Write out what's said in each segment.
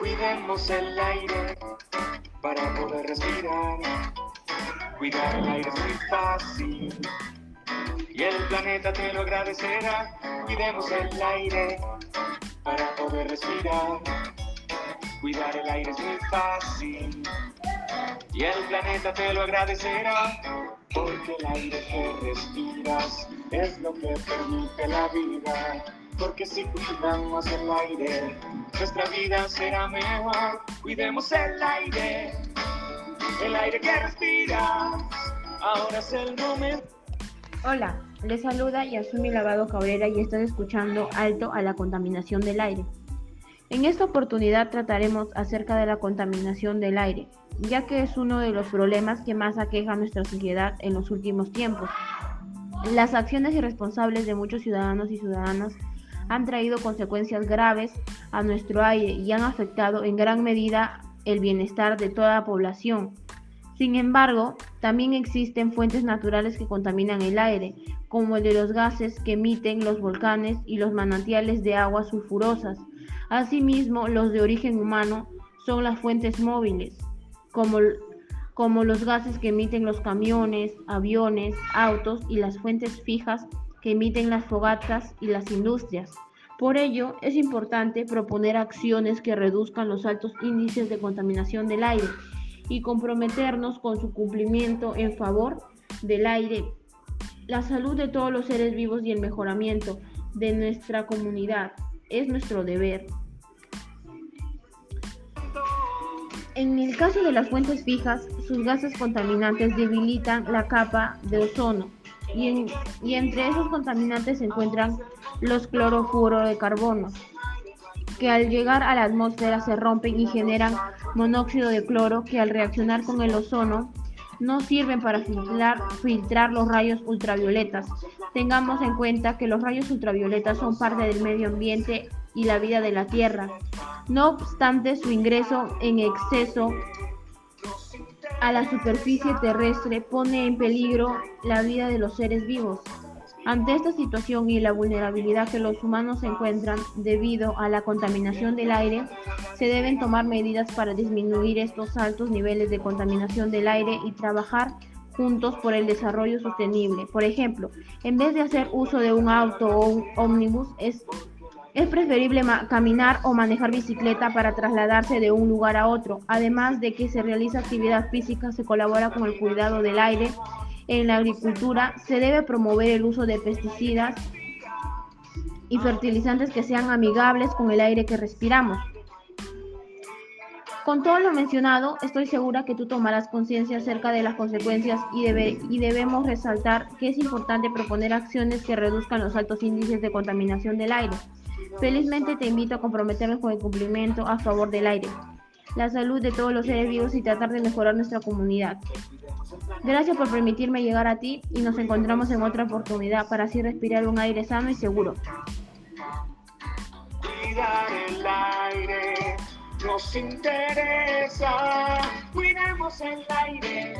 Cuidemos el aire para poder respirar. Cuidar el aire es muy fácil y el planeta te lo agradecerá. Cuidemos el aire para poder respirar. Cuidar el aire es muy fácil y el planeta te lo agradecerá. Porque el aire que respiras es lo que permite la vida. Porque si cuidamos el aire, nuestra vida será mejor. Cuidemos el aire, el aire que respiras. Ahora es el momento. Hola, les saluda Yasumi Lavado Cabrera y estás escuchando Alto a la contaminación del aire. En esta oportunidad trataremos acerca de la contaminación del aire, ya que es uno de los problemas que más aqueja a nuestra sociedad en los últimos tiempos. Las acciones irresponsables de muchos ciudadanos y ciudadanas han traído consecuencias graves a nuestro aire y han afectado en gran medida el bienestar de toda la población. Sin embargo, también existen fuentes naturales que contaminan el aire, como el de los gases que emiten los volcanes y los manantiales de aguas sulfurosas. Asimismo, los de origen humano son las fuentes móviles, como, como los gases que emiten los camiones, aviones, autos y las fuentes fijas que emiten las fogatas y las industrias. Por ello, es importante proponer acciones que reduzcan los altos índices de contaminación del aire y comprometernos con su cumplimiento en favor del aire, la salud de todos los seres vivos y el mejoramiento de nuestra comunidad. Es nuestro deber. En el caso de las fuentes fijas, sus gases contaminantes debilitan la capa de ozono y, y entre esos contaminantes se encuentran los carbono, que al llegar a la atmósfera se rompen y generan monóxido de cloro que al reaccionar con el ozono no sirven para filtrar, los rayos ultravioletas. Tengamos en cuenta que los rayos ultravioletas son parte del medio ambiente y la vida de la Tierra. No obstante, su ingreso en exceso a la superficie terrestre pone en peligro la vida de los seres vivos. Ante esta situación y la vulnerabilidad que los humanos encuentran debido a la contaminación del aire, se deben tomar medidas para disminuir estos altos niveles de contaminación del aire y trabajar juntos por el desarrollo sostenible. Por ejemplo, en vez de hacer uso de un auto o un ómnibus, es, es preferible caminar o manejar bicicleta para trasladarse de un lugar a otro. Además de que se realiza actividad física, se colabora con el cuidado del aire en la agricultura se debe promover el uso de pesticidas y fertilizantes que sean amigables con el aire que respiramos. Con todo lo mencionado, estoy segura que tú tomarás conciencia acerca de las consecuencias y, y, debemos resaltar que es importante proponer acciones que reduzcan los altos índices de contaminación del aire. Felizmente te invito a comprometernos con el cumplimiento a favor del aire, la salud de todos los seres vivos y tratar de mejorar nuestra comunidad. Gracias por permitirme llegar a ti y nos encontramos en otra oportunidad para así respirar un aire sano y seguro. Cuidar el aire nos interesa. Cuidemos el aire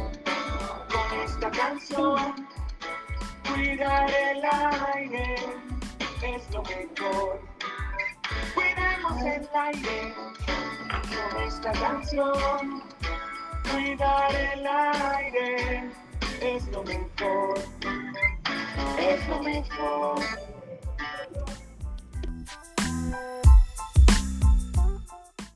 con esta canción. Cuidar el aire es lo mejor. Cuidemos el aire con esta canción. Cuidar el aire es lo mejor, es lo mejor.